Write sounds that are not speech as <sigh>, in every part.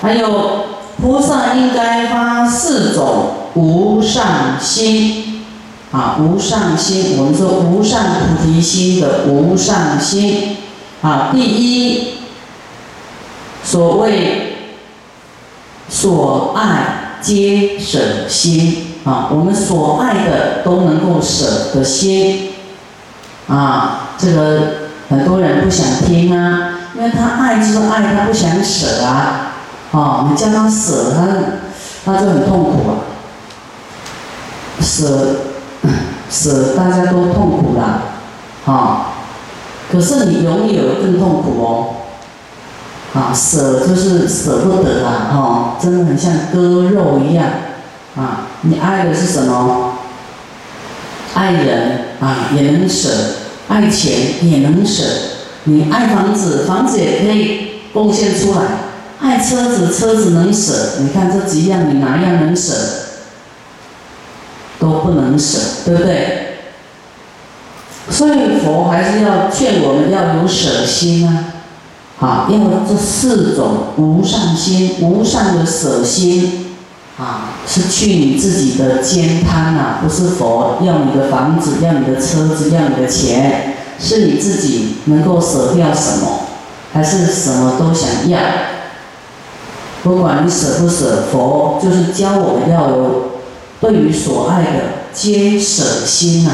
还有菩萨应该发四种无上心，啊，无上心，我们说无上菩提心的无上心，啊，第一，所谓所爱皆舍心，啊，我们所爱的都能够舍的心，啊，这个很多人不想听啊。因为他爱就是爱，他不想舍啊，哦，你叫他舍，他他就很痛苦啊。舍舍 <coughs> 大家都痛苦啦，啊，可是你拥有更痛苦哦，啊，舍就是舍不得啊，哦，真的很像割肉一样，啊，你爱的是什么？爱人啊也能舍，爱钱也能舍。你爱房子，房子也可以贡献出来；爱车子，车子能舍。你看这几样，你哪样能舍？都不能舍，对不对？所以佛还是要劝我们要有舍心啊！啊，要这四种无上心、无上的舍心啊，是去你自己的坚贪呐，不是佛要你的房子、要你的车子、要你的钱。是你自己能够舍掉什么，还是什么都想要？不管你舍不舍，佛就是教我们要有对于所爱的皆舍心啊！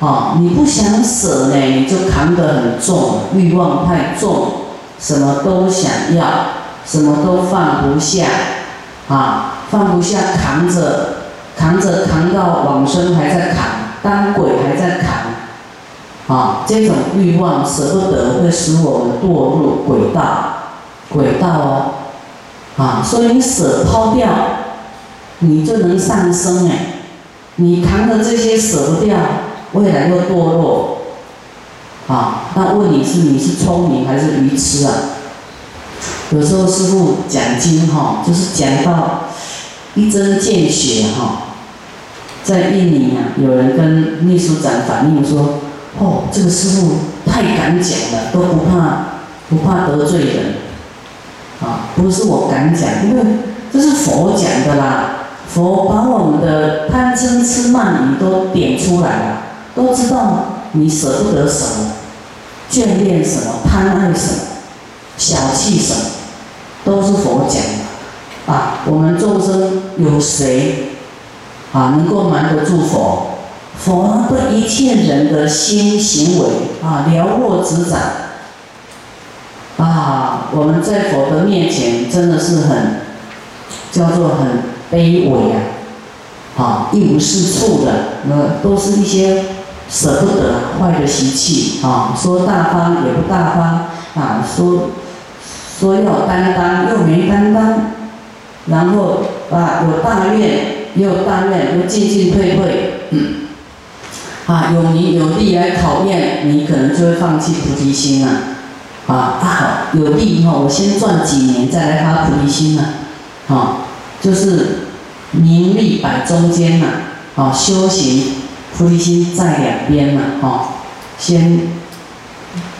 啊，你不想舍呢，你就扛得很重，欲望太重，什么都想要，什么都放不下，啊，放不下，扛着，扛着，扛到往生还在扛，当鬼还在扛。啊，这种欲望舍不得，会使我们堕入轨道，轨道哦，啊，所以你舍抛掉，你就能上升哎。你扛的这些舍不掉，未来又堕落，啊，那问你是你是聪明还是愚痴啊？有时候师傅讲经哈，就是讲到一针见血哈，在印尼啊，有人跟秘书长反映说。哦，这个师傅太敢讲了，都不怕不怕得罪人，不是我敢讲，因为这是佛讲的啦。佛把我们的贪嗔痴慢疑都点出来了，都知道你舍不得什么，眷恋什么，贪爱什么，小气什么，都是佛讲的。啊，我们众生有谁啊能够瞒得住佛？佛对一切人的心行为啊了若指掌啊，我们在佛的面前真的是很叫做很卑微啊，啊一无是处的，那都是一些舍不得坏的习气啊，说大方也不大方啊，说说要担当又没担当，然后啊有大愿也有大愿，又进进退退。嗯啊，有名有利来考验你，可能就会放弃菩提心了。啊啊，有利哈，我先赚几年再来发菩提心呢。啊，就是名利摆中间嘛。啊，修行菩提心在两边嘛。啊，先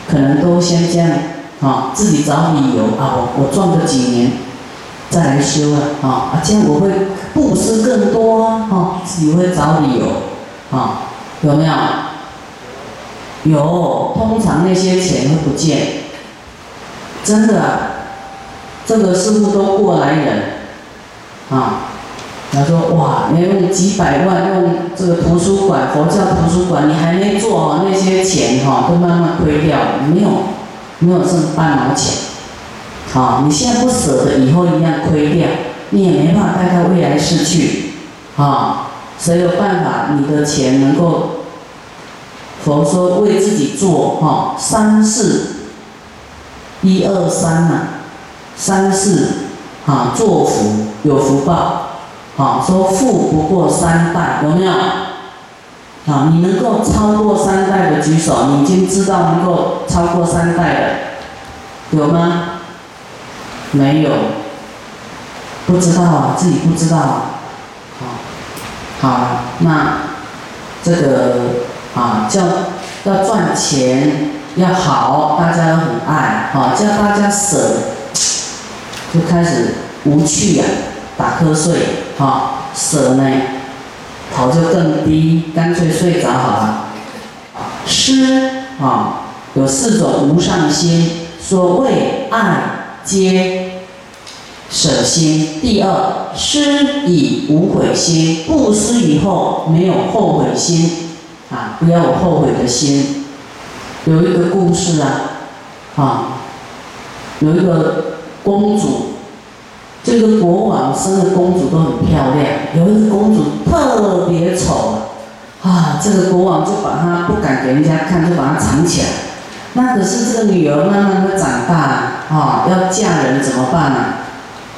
可能都先这样。啊，自己找理由啊，我我赚个几年再来修。啊啊，这样我会布施更多啊。哈，自己会找理由。啊。有没有？有，通常那些钱会不见，真的，这个师傅都过来人，啊，他说哇，你用几百万用这个图书馆，佛教图书馆，你还没做好那些钱哈，都慢慢亏掉，没有，没有剩半毛钱，啊，你现在不舍得，以后一样亏掉，你也没办法带到未来世去，啊。谁有办法？你的钱能够，佛说为自己做哈，三世，一二三呐，三四啊，做福有福报，好说富不过三代，有没有？好，你能够超过三代的举手，你已经知道能够超过三代了，有吗？没有，不知道啊，自己不知道啊。好，那这个啊叫要赚钱要好，大家都很爱，好叫大家舍，就开始无趣呀，打瞌睡，哈，舍呢，头就更低，干脆睡着好了。施啊，有四种无上心，所谓爱皆舍心。第二，施以无悔心，布施以后没有后悔心，啊，不要有后悔的心。有一个故事啊，啊，有一个公主，这个国王生的公主都很漂亮，有一个公主特别丑。啊，这个国王就把她不敢给人家看，就把她藏起来。那可是这个女儿慢慢的长大，啊，要嫁人怎么办呢？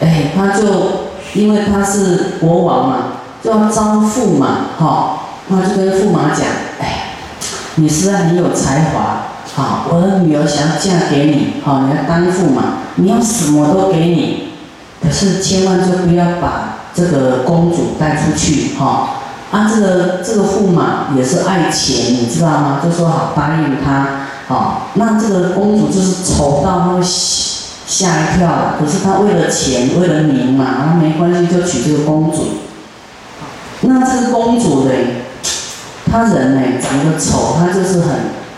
哎，他就因为他是国王嘛，就要招驸马，哈，她就跟驸马讲，哎，你实在很有才华，好，我的女儿想要嫁给你，好，你要当驸马，你要什么都给你，可是千万就不要把这个公主带出去，哈。啊，这个这个驸马也是爱钱，你知道吗？就说好答应他，好，那这个公主就是丑到他会吓一跳。可是他为了钱，为了名嘛，那没关系，就娶这个公主。那这个公主呢，他人呢长得丑，他就是很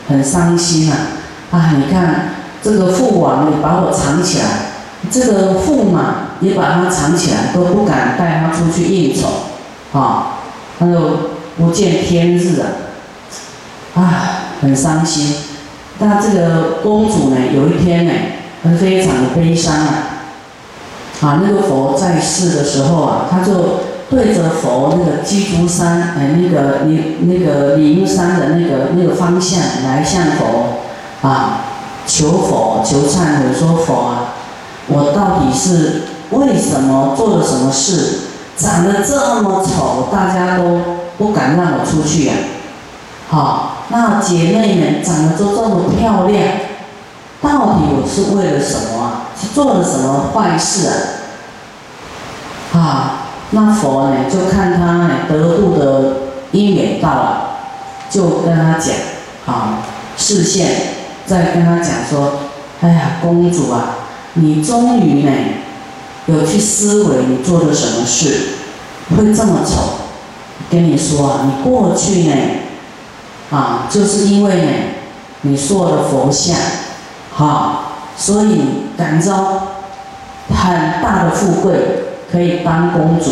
很伤心啊。啊，你看这个父王也把我藏起来，这个驸马也把他藏起来，都不敢带他出去应酬，啊。他就不见天日啊，啊，很伤心。那这个公主呢，有一天呢，她非常的悲伤啊。啊，那个佛在世的时候啊，他就对着佛那个基督山，哎，那个灵那个灵山的那个那个方向来向佛啊求佛求忏悔，说佛啊，我到底是为什么做了什么事？长得这么丑，大家都不敢让我出去呀。好，那姐妹们长得都这么漂亮，到底我是为了什么？是做了什么坏事啊？啊，那佛呢就看他呢得度的因缘到了，就跟他讲，啊，视线再跟他讲说，哎呀，公主啊，你终于呢。有去思维你做了什么事会这么丑？跟你说啊，你过去呢，啊，就是因为呢，你做了佛像，好，所以感召很大的富贵，可以当公主，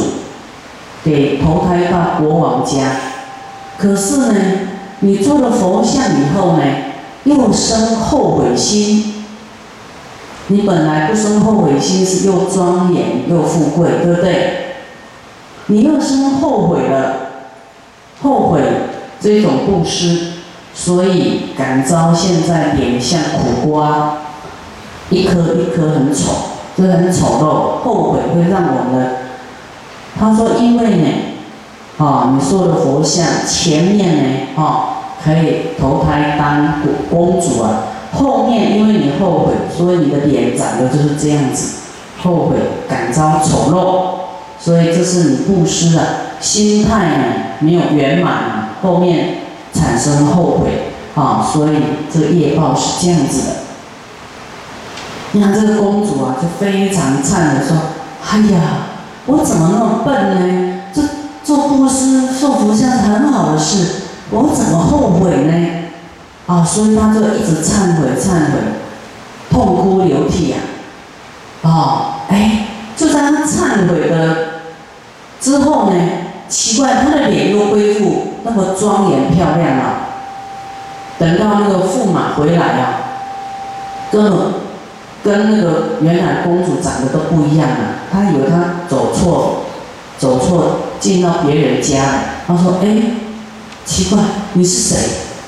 给投胎到国王家。可是呢，你做了佛像以后呢，又生后悔心。你本来不生后悔心，是又庄严又富贵，对不对？你又生后悔了，后悔这种布施，所以感召现在点像苦瓜，一颗一颗很丑，这很丑陋，后悔会让我们。他说：“因为呢，啊，你说的佛像前面呢，啊，可以投胎当公主啊。”后面因为你后悔，所以你的脸长得就是这样子，后悔感召丑陋，所以这是你布施的心态呢没有圆满，后面产生后悔啊，所以这个业报是这样子的。你看这个公主啊，就非常忏悔说：“哎呀，我怎么那么笨呢？这做布施、做佛像是很好的事，我怎么后悔呢？”啊，所以他就一直忏悔、忏悔，痛哭流涕呀。哦，哎，就在她忏悔的之后呢，奇怪，他的脸又恢复那么庄严漂亮了。等到那个驸马回来啊，跟跟那个原来公主长得都不一样了。他以为他走错，走错进到别人家了。他说：“哎，奇怪，你是谁？”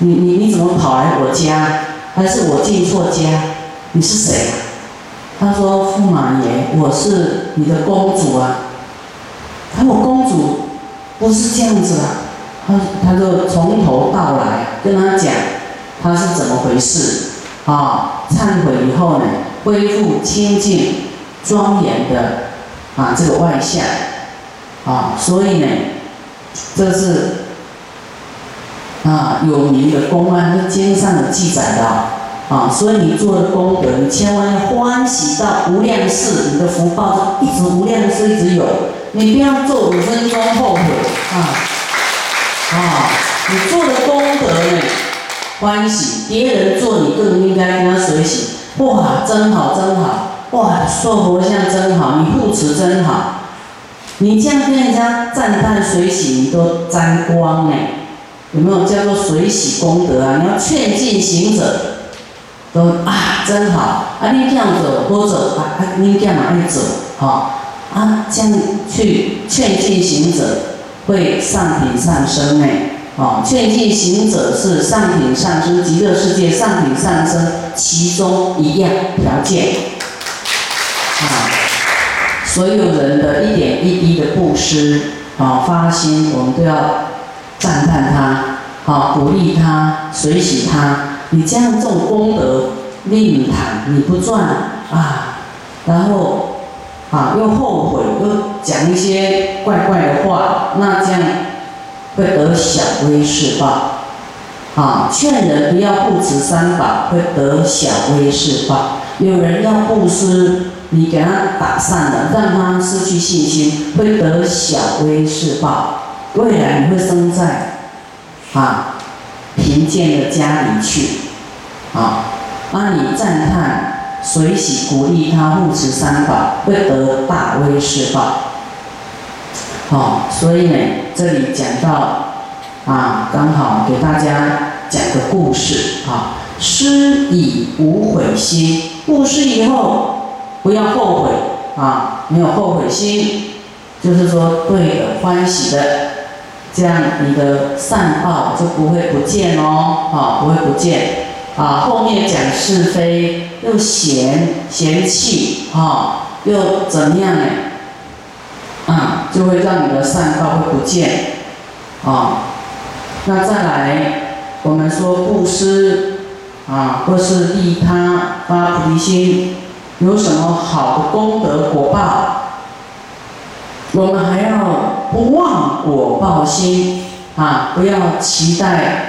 你你你怎么跑来我家？还是我进错家？你是谁？他说：“驸马爷，我是你的公主啊。”他说：“公主不是这样子的。”他他就从头到来跟他讲他是怎么回事啊？忏悔以后呢，恢复清净庄严的啊这个外相啊，所以呢，这是。啊，有名的公案，这经上的记载的，啊，所以你做的功德，你千万要欢喜到无量世，你的福报就一直无量世一直有。你不要做五分钟后悔啊！啊，你做的功德呢，欢喜，别人做你更应该跟他随喜。哇，真好真好！哇，塑佛像真好，你护持真好。你这样跟人家赞叹随喜，你都沾光呢。有没有叫做随喜功德啊？你要劝进行者。都啊，真好！啊，你这样走，我走啊，啊，你干嘛爱走？好啊，这样去劝进行者会上品上升哎，哦，劝进行者是上品上升极乐世界上品上升其中一样条件啊。所有人的一点一滴的布施啊，发心，我们都要赞叹他，好，鼓励他，随喜他。你这样这种功德令谈，你不赚啊，然后啊又后悔，又讲一些怪怪的话，那这样会得小微事报。啊，劝人不要不持三宝，会得小微事报。有人要布施，你给他打散了，让他失去信心，会得小微事报。未来你会生在啊贫贱的家里去。啊，那你赞叹、随喜、鼓励他护持三宝，会得大威势报。好，所以呢，这里讲到啊，刚好给大家讲个故事啊。失以无悔心，布施以后不要后悔啊，没有后悔心，就是说对的、欢喜的，这样你的善报就不会不见哦，啊，不会不见。啊，后面讲是非，又嫌嫌弃，哈，又怎么样呢？啊，就会让你的善报会不见，啊，那再来，我们说布施，啊，或是利他发菩提心，有什么好的功德果报？我们还要不忘果报心，啊，不要期待。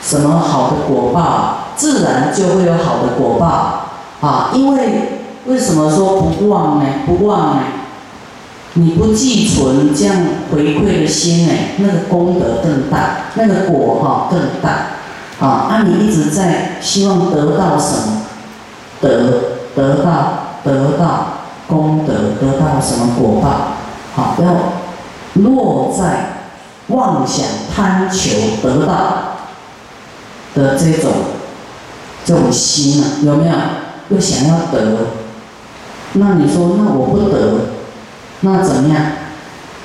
什么好的果报，自然就会有好的果报啊！因为为什么说不忘呢？不忘呢？你不寄存这样回馈的心呢，那个功德更大，那个果哈更大啊！啊，你一直在希望得到什么？得得到得到功德，得到什么果报？好，不要落在妄想贪求得到。的这种这种心啊，有没有？又想要得，那你说，那我不得，那怎么样？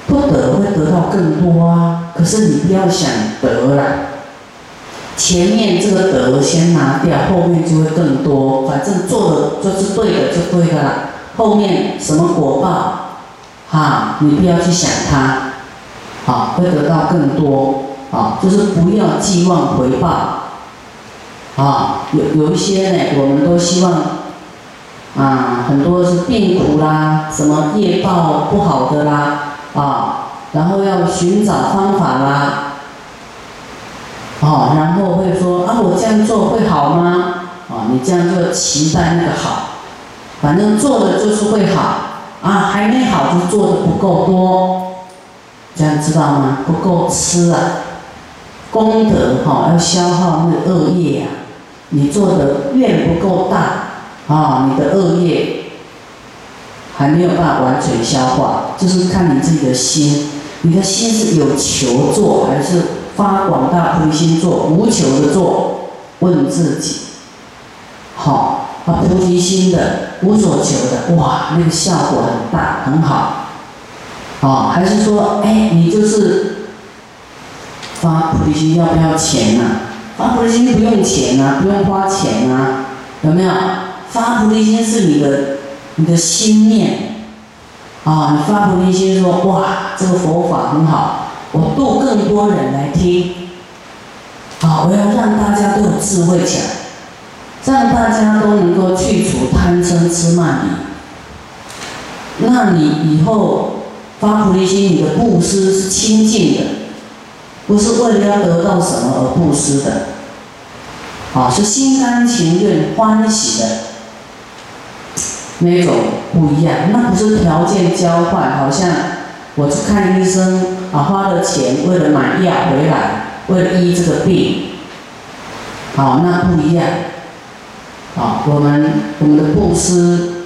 不得会得到更多啊。可是你不要想得了，前面这个得先拿掉，后面就会更多。反正做的就是对的，就对的了。后面什么果报，哈，你不要去想它，好，会得到更多，啊，就是不要寄望回报。啊，有有一些呢，我们都希望，啊，很多是病苦啦，什么业报不好的啦，啊，然后要寻找方法啦，哦，然后会说啊，我这样做会好吗？啊，你这样就期待那个好，反正做的就是会好，啊，还没好就做的不够多，这样知道吗？不够吃啊，功德哈要消耗那个恶业啊。你做的愿不够大啊，你的恶业还没有办法完全消化，就是看你自己的心，你的心是有求做还是发广大菩提心做，无求的做，问自己，好，发菩提心的，无所求的，哇，那个效果很大，很好，啊，还是说，哎，你就是发菩提心要不要钱呢？发菩提心不用钱啊，不用花钱啊，有没有？发菩提心是你的你的心念啊，你发菩提心说哇，这个佛法很好，我度更多人来听，啊，我要让大家都有智慧起来，让大家都能够去除贪嗔痴慢疑。那你以后发菩提心，你的布施是清净的。不是为了要得到什么而布施的，啊，是心甘情愿、欢喜的那种不一样。那不是条件交换，好像我去看医生啊，花了钱为了买药回来，为了医这个病，好，那不一样。啊，我们我们的布施、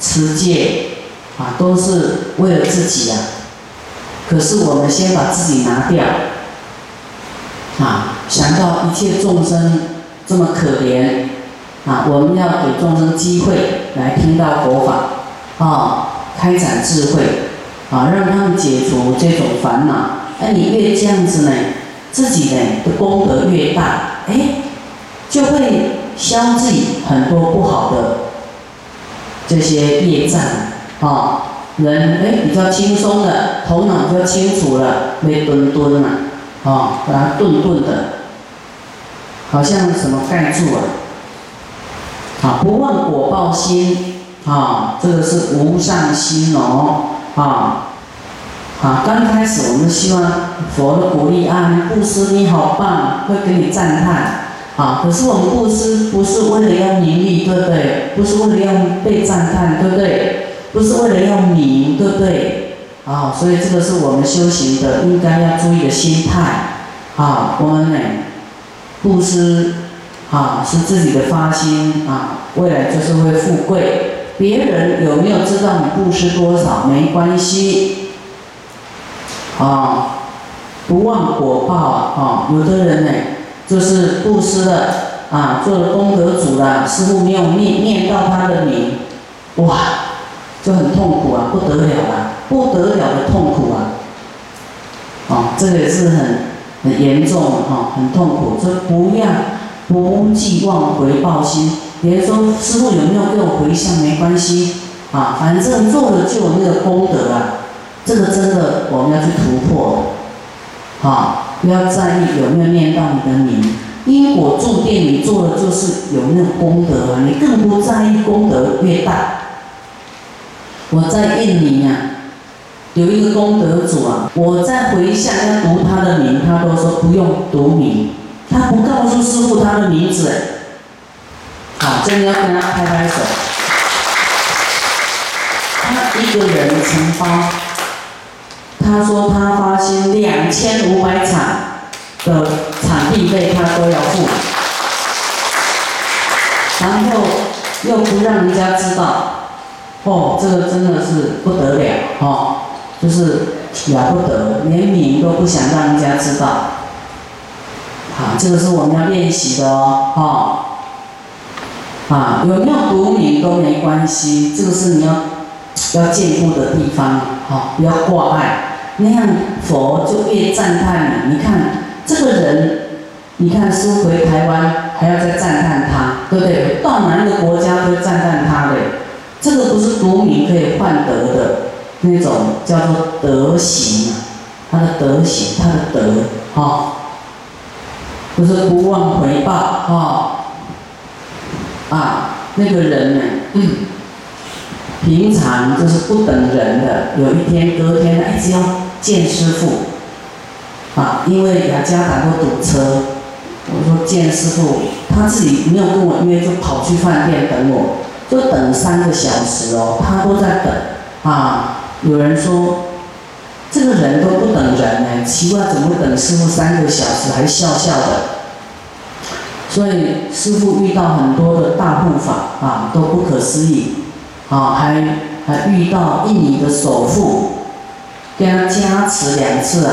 持戒啊，都是为了自己啊。可是我们先把自己拿掉，啊，想到一切众生这么可怜，啊，我们要给众生机会来听到佛法，啊，开展智慧，啊，让他们解除这种烦恼。哎，你越这样子呢，自己呢的功德越大，哎，就会。消济很多不好的这些业障啊，人哎比较轻松的，头脑比较清楚了，没顿顿了啊，把它顿顿的，好像什么盖住了啊，不忘果报心啊，这个是无上心哦啊啊，刚开始我们希望佛的鼓励啊，布施你好棒，会给你赞叹。啊！可是我们布施不是为了要名利，对不对？不是为了要被赞叹，对不对？不是为了要名，对不对？啊！所以这个是我们修行的应该要注意的心态。啊，我们呢，布施啊是自己的发心啊，未来就是会富贵。别人有没有知道你布施多少没关系。啊，不忘果报啊！有的人呢。就是布施了啊，做了功德主了，师傅没有念念到他的名，哇，就很痛苦啊，不得了了，不得了的痛苦啊，啊，这个也是很很严重哈，很痛苦。说不要不寄望回报心，别人说师傅有没有给我回向没关系啊，反正做了就有那个功德啊，这个真的我们要去突破，啊。不要在意有没有念到你的名，因果注定你做的就是有那个功德啊，你更不在意功德越大。我在印尼啊，有一个功德主啊，我在回向要读他的名，他都说不用读名，他不告诉师傅他的名字，好，真的要跟他拍拍手。他一个人承包。他说他发现两千五百场的场地费他都要付，然后又不让人家知道，哦，这个真的是不得了，哦，就是了不得，连名都不想让人家知道。啊，这个是我们要练习的哦，哦，啊，有没有读名都没关系，这个是你要要进步的地方，好，不要挂碍。那样佛就越赞叹你。你看这个人，你看师回台湾还要再赞叹他，对不对？到哪一个国家都赞叹他的，这个不是读名可以换得的那种叫做德行啊，他的德行，他的德，哈，就是不忘回报，哈，啊，那个人呢？嗯。平常就是不等人的，有一天隔天一直要见师傅，啊，因为雅加达会堵车，我说见师傅，他自己没有跟我约，就跑去饭店等我，就等三个小时哦，他都在等，啊，有人说这个人都不等人呢，奇怪怎么会等师傅三个小时还笑笑的？所以师傅遇到很多的大护法啊，都不可思议。啊，还还遇到印尼的首富，跟他加持两次啊，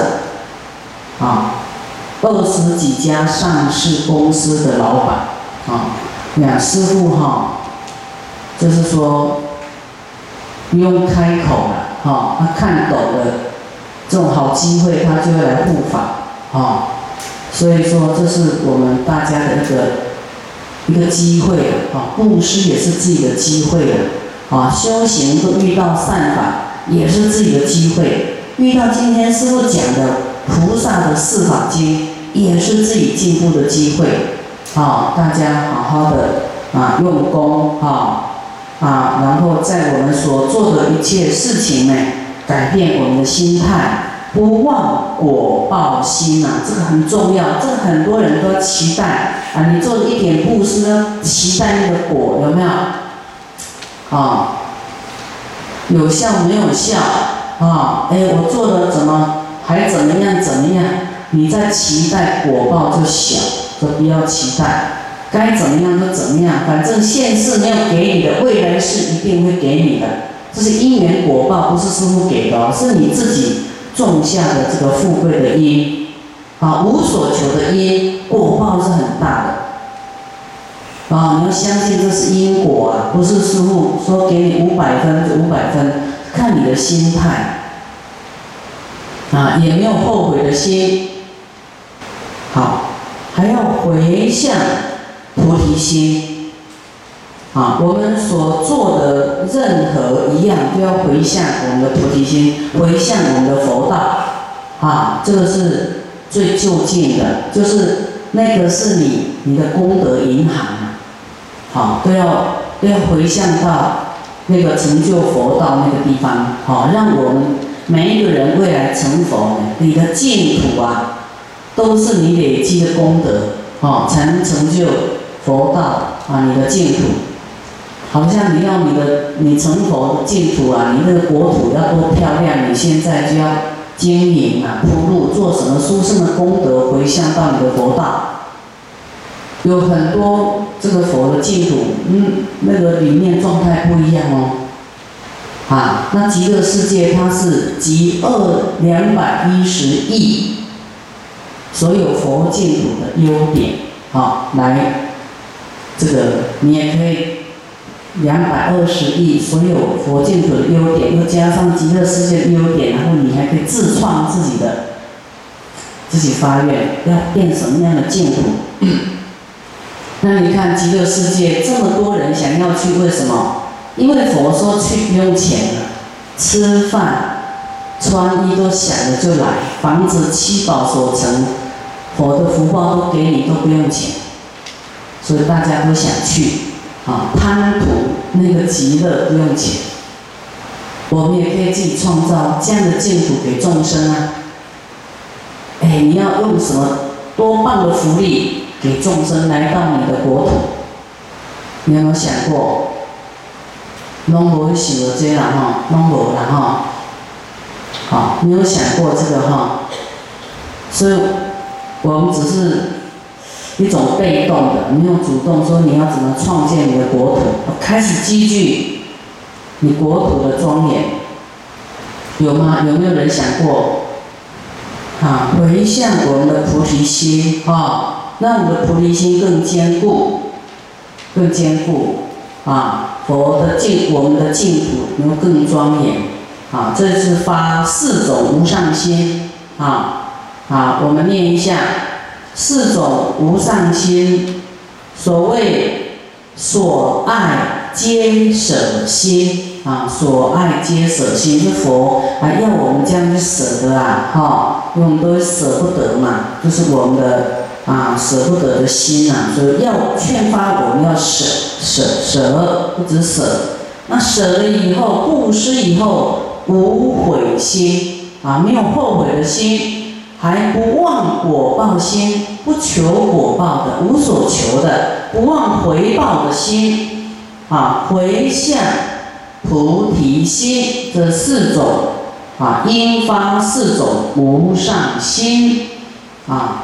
啊，二十几家上市公司的老板，啊，两师傅哈，就是说不用开口了，哈，他看懂了这种好机会，他就会来护法，啊，所以说这是我们大家的一个一个机会啊，布施也是自己的机会了。啊，修行都遇到善法，也是自己的机会；遇到今天师傅讲的菩萨的四法经，也是自己进步的机会。啊，大家好好的啊，用功啊啊，然后在我们所做的一切事情呢，改变我们的心态，不忘果报心呐，这个很重要，这个很多人都期待啊。你做一点布施呢，期待那个果有没有？啊，有效没有效？啊，哎，我做的怎么还怎么样怎么样？你在期待果报就小，就不要期待。该怎么样就怎么样，反正现世没有给你的，未来是一定会给你的。这是因缘果报，不是师傅给的，是你自己种下的这个富贵的因，啊，无所求的因，果报是很大的。啊，你要相信这是因果啊，不是师傅说给你五百分就五百分，看你的心态。啊，也没有后悔的心。好，还要回向菩提心。啊，我们所做的任何一样，都要回向我们的菩提心，回向我们的佛道。啊，这个是最就近的，就是那个是你你的功德银行。好，都要都要回向到那个成就佛道那个地方。好，让我们每一个人未来成佛，你的净土啊，都是你累积的功德。好，才能成就佛道啊，你的净土。好像你要你的你成佛净土啊，你那个国土要多漂亮，你现在就要经营啊，铺路，做什么殊胜的功德回向到你的佛道。有很多这个佛的净土，嗯，那个里面状态不一样哦。啊，那极乐世界它是极二两百一十亿，所有佛净土的优点，好，来，这个你也可以。两百二十亿所有佛净土的优点，又加上极乐世界的优点，然后你还可以自创自己的，自己发愿要变什么样的净土？<clears throat> 那你看极乐世界这么多人想要去，为什么？因为佛说去不用钱了，吃饭、穿衣都想着就来，房子七宝所成，佛的福报都给你，都不用钱，所以大家都想去。啊，贪图那个极乐不用钱，我们也可以自己创造这样的净土给众生啊。哎，你要用什么多棒的福利给众生来到你的国土？你有没有想过？拢无想到这啦哈，拢无啦哈。好，你有想过这个哈？所以，我们只是。一种被动的，没有主动说你要怎么创建你的国土，开始积聚你国土的庄严，有吗？有没有人想过？啊，回向我们的菩提心啊，让我们的菩提心更坚固，更坚固啊，佛的净，我们的净土能更庄严啊，这是发四种无上心啊啊，我们念一下。四种无上心，所谓所爱皆舍心啊，所爱皆舍心是佛啊，要我们这样去舍的啊，哈，我们都舍不得嘛，就是我们的啊舍不得的心呐，所以要劝发我们要舍舍舍，不止舍，那舍了以后，布施以后无悔心啊，没有后悔的心。还不忘果报心，不求果报的，无所求的，不忘回报的心，啊，回向菩提心这四种，啊，应发四种无上心，啊，